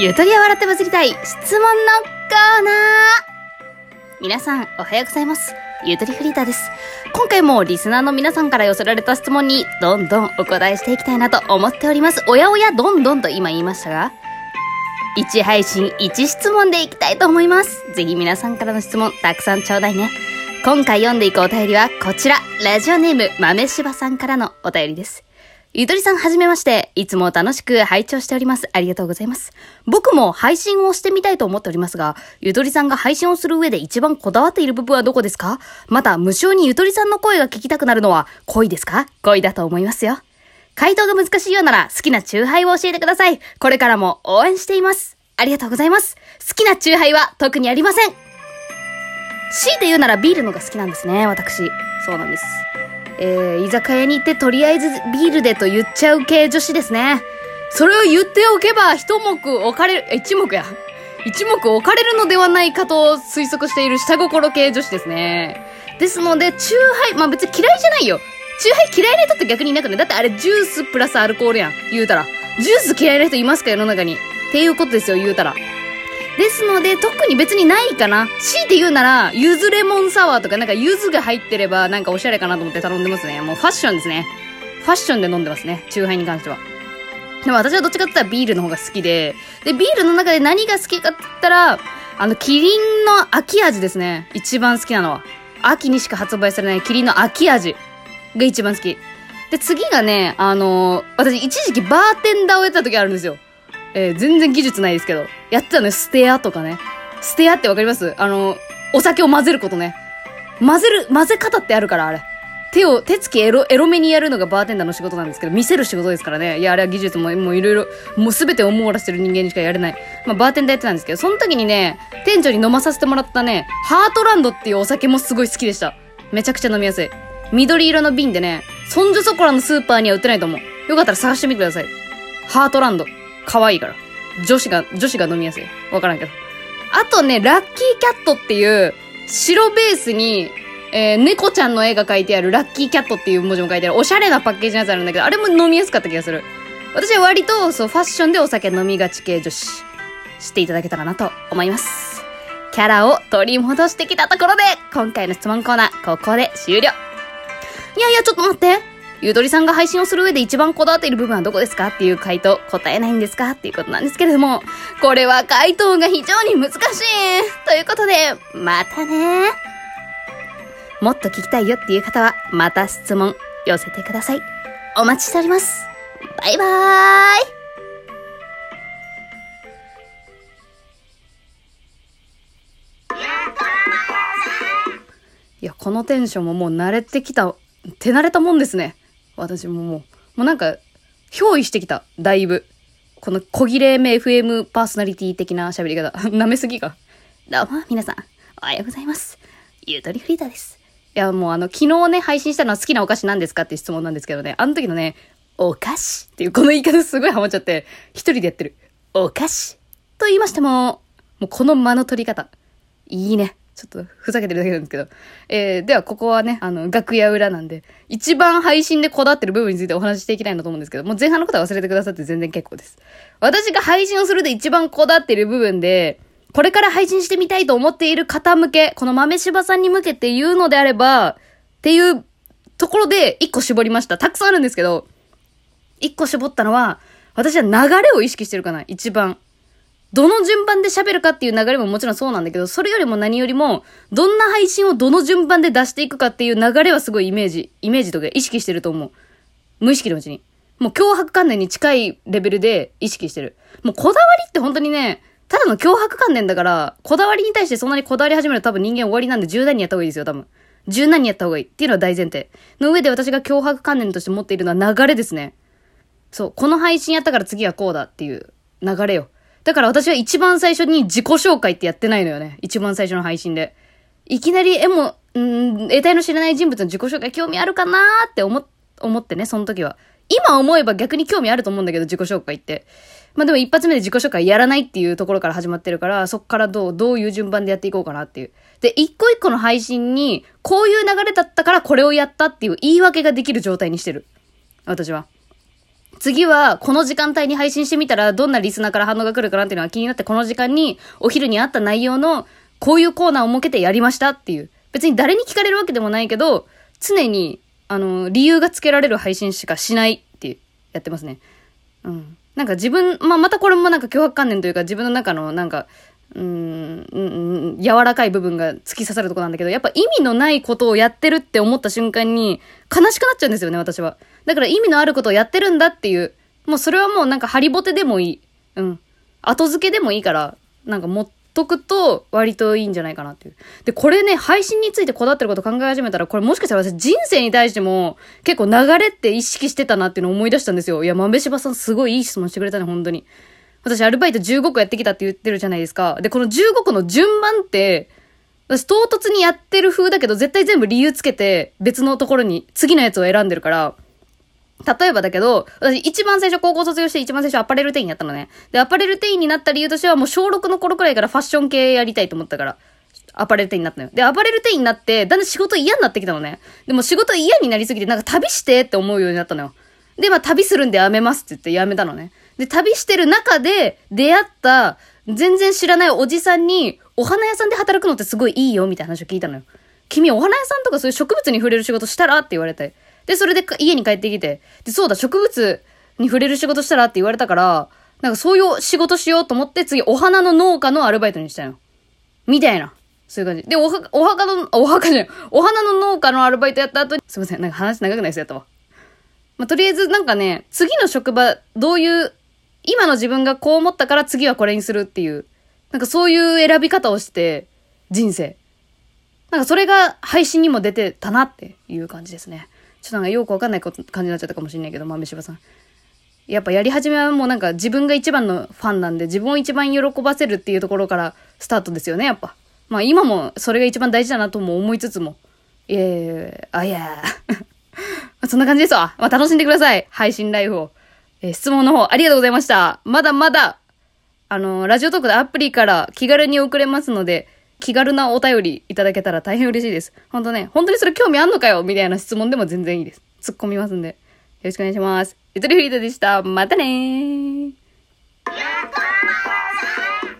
ゆとりは笑ってバズりたい質問のコーナー皆さん、おはようございます。ゆとりフリーターです。今回もリスナーの皆さんから寄せられた質問にどんどんお答えしていきたいなと思っております。おやおやどんどんと今言いましたが、1配信1質問でいきたいと思います。ぜひ皆さんからの質問たくさんちょうだいね。今回読んでいくお便りはこちら。ラジオネーム豆柴さんからのお便りです。ゆとりさんはじめまして。いつも楽しく拝聴しております。ありがとうございます。僕も配信をしてみたいと思っておりますが、ゆとりさんが配信をする上で一番こだわっている部分はどこですか？また、無償にゆとりさんの声が聞きたくなるのは恋ですか？恋だと思いますよ。回答が難しいようなら好きなチューハイを教えてください。これからも応援しています。ありがとうございます。好きなチューハイは特にありません。強いて言うならビールのが好きなんですね、私。そうなんです。えー、居酒屋に行ってとりあえずビールでと言っちゃう系女子ですね。それを言っておけば一目置かれる、え一目や。一目置かれるのではないかと推測している下心系女子ですね。ですので、チューハイ、まあ別に嫌いじゃないよ。チューハイ嫌いな人って逆にいなくない？だってあれジュースプラスアルコールやん。言うたら。ジュース嫌いな人いますか世の中に。っていうことですよ、言うたら。ですので、特に別にないかな。強いて言うなら、ゆずレモンサワーとか、なんかゆずが入ってれば、なんかおしゃれかなと思って頼んでますね。もうファッションですね。ファッションで飲んでますね。チューハイに関しては。でも私はどっちかって言ったらビールの方が好きで、で、ビールの中で何が好きかって言ったら、あの、キリンの秋味ですね。一番好きなのは。秋にしか発売されないキリンの秋味が一番好き。で、次がね、あのー私一時期バーテンダーをやった時あるんですよ。えー全然技術ないですけど。やってたのよ、ステアとかね。ステアってわかります？あの、お酒を混ぜることね。混ぜる、混ぜ方ってあるから、あれ。手を、手つきエロ、エロめにやるのがバーテンダーの仕事なんですけど、見せる仕事ですからね。いや、あれは技術も、もういろいろ、もうすべてを網羅してる人間にしかやれない。まあ、バーテンダーやってたんですけど、その時にね、店長に飲まさせてもらったね、ハートランドっていうお酒もすごい好きでした。めちゃくちゃ飲みやすい。緑色の瓶でね、そんじょそこらのスーパーには売ってないと思う。よかったら探してみてください。ハートランド。可愛いから。女子が、女子が飲みやすい。わからんけど。あとね、ラッキーキャットっていう、白ベースに、えー、猫ちゃんの絵が描いてあるラッキーキャットっていう文字も書いてある、おしゃれなパッケージのやつあるんだけど、あれも飲みやすかった気がする。私は割と、そう、ファッションでお酒飲みがち系女子、知っていただけたらなと思います。キャラを取り戻してきたところで、今回の質問コーナー、ここで終了。いやいや、ちょっと待って。ゆとりさんが配信をする上で一番こだわっている部分はどこですかっていう回答答えないんですかっていうことなんですけれども、これは回答が非常に難しい。ということで、またね。もっと聞きたいよっていう方は、また質問寄せてください。お待ちしております。バイバーイいや、このテンションももう慣れてきた、手慣れたもんですね。私ももう、もうなんか、憑依してきた、だいぶ。この小切れ目 FM パーソナリティ的な喋り方。舐めすぎか。どうも、皆さん、おはようございます。ゆとりフリーターです。いや、もうあの、昨日ね、配信したのは好きなお菓子なんですかって質問なんですけどね、あの時のね、お菓子っていうこの言い方すごいハマっちゃって、一人でやってる。お菓子と言いましても、もうこの間の取り方。いいね。ちょっとふざけてるだけなんですけど。えー、ではここはね、あの、楽屋裏なんで、一番配信でこだわってる部分についてお話ししていきたいなと思うんですけど、もう前半のことは忘れてくださって全然結構です。私が配信をするで一番こだわってる部分で、これから配信してみたいと思っている方向け、この豆柴さんに向けて言うのであれば、っていうところで一個絞りました。たくさんあるんですけど、一個絞ったのは、私は流れを意識してるかな、一番。どの順番で喋るかっていう流れももちろんそうなんだけど、それよりも何よりも、どんな配信をどの順番で出していくかっていう流れはすごいイメージ、イメージとか意識してると思う。無意識のうちに。もう脅迫観念に近いレベルで意識してる。もうこだわりって本当にね、ただの脅迫観念だから、こだわりに対してそんなにこだわり始めると多分人間終わりなんで柔軟にやった方がいいですよ、多分。柔軟にやった方がいいっていうのは大前提。の上で私が脅迫観念として持っているのは流れですね。そう、この配信やったから次はこうだっていう流れよ。だから私は一番最初に自己紹介ってやってないのよね。一番最初の配信で。いきなり絵も、うん、得体の知らない人物の自己紹介興味あるかなーって思、思ってね、その時は。今思えば逆に興味あると思うんだけど、自己紹介って。まあでも一発目で自己紹介やらないっていうところから始まってるから、そっからどう、どういう順番でやっていこうかなっていう。で、一個一個の配信に、こういう流れだったからこれをやったっていう言い訳ができる状態にしてる。私は。次はこの時間帯に配信してみたらどんなリスナーから反応が来るかなっていうのが気になってこの時間にお昼にあった内容のこういうコーナーを設けてやりましたっていう。別に誰に聞かれるわけでもないけど、常に、あの、理由がつけられる配信しかしないって、やってますね。うん。なんか自分、まあ、またこれもなんか脅迫観念というか自分の中のなんか、うん、うん、柔らかい部分が突き刺さるとこなんだけど、やっぱ意味のないことをやってるって思った瞬間に悲しくなっちゃうんですよね、私は。だから意味のあることをやってるんだっていう、もうそれはもうなんかハリボテでもいい。うん。後付けでもいいから、なんか持っとくと割といいんじゃないかなっていう。で、これね、配信についてこだわってること考え始めたら、これもしかしたら私人生に対しても結構流れって意識してたなっていうのを思い出したんですよ。いや、豆柴さんすごいいい質問してくれたね、本当に。私アルバイト15個やってきたって言ってるじゃないですか。で、この15個の順番って、私唐突にやってる風だけど、絶対全部理由つけて別のところに次のやつを選んでるから、例えばだけど、私一番最初高校卒業して一番最初アパレル店員やったのね。で、アパレル店員になった理由としてはもう小6の頃くらいからファッション系やりたいと思ったから。アパレル店員になったのよ。で、アパレル店員になって、だんだん仕事嫌になってきたのね。でも仕事嫌になりすぎて、なんか旅してって思うようになったのよ。で、まあ旅するんでやめますって言ってやめたのね。で、旅してる中で出会った、全然知らないおじさんに、お花屋さんで働くのってすごいいいよ、みたいな話を聞いたのよ。君、お花屋さんとかそういう植物に触れる仕事したらって言われて。で、それで家に帰ってきて。で、そうだ、植物に触れる仕事したらって言われたから、なんかそういう仕事しようと思って、次、お花の農家のアルバイトにしたよ。みたいな。そういう感じ。で、お、墓の、お墓じゃない、お花の農家のアルバイトやった後に、すいません、なんか話長くないですやったわ。まあ、とりあえずなんかね、次の職場、どういう今の自分がこう思ったから次はこれにするっていう、なんかそういう選び方をして、人生。なんかそれが配信にも出てたなっていう感じですね。ちょっとなんかよくわかんない感じになっちゃったかもしれないけど、豆柴さん。やっぱやり始めはもうなんか自分が一番のファンなんで、自分を一番喜ばせるっていうところからスタートですよね、やっぱ。まあ今もそれが一番大事だなとも思いつつも。いやいやあ、いや そんな感じですわ。まあ楽しんでください。配信ライフを。えー、質問の方ありがとうございました。まだまだ、あのー、ラジオトークでアプリから気軽に送れますので、気軽なお便りいただけたら大変嬉しいです。ほんとね、本当にそれ興味あんのかよみたいな質問でも全然いいです。突っ込みますんで。よろしくお願いします。ゆとりフリートでした。またねー。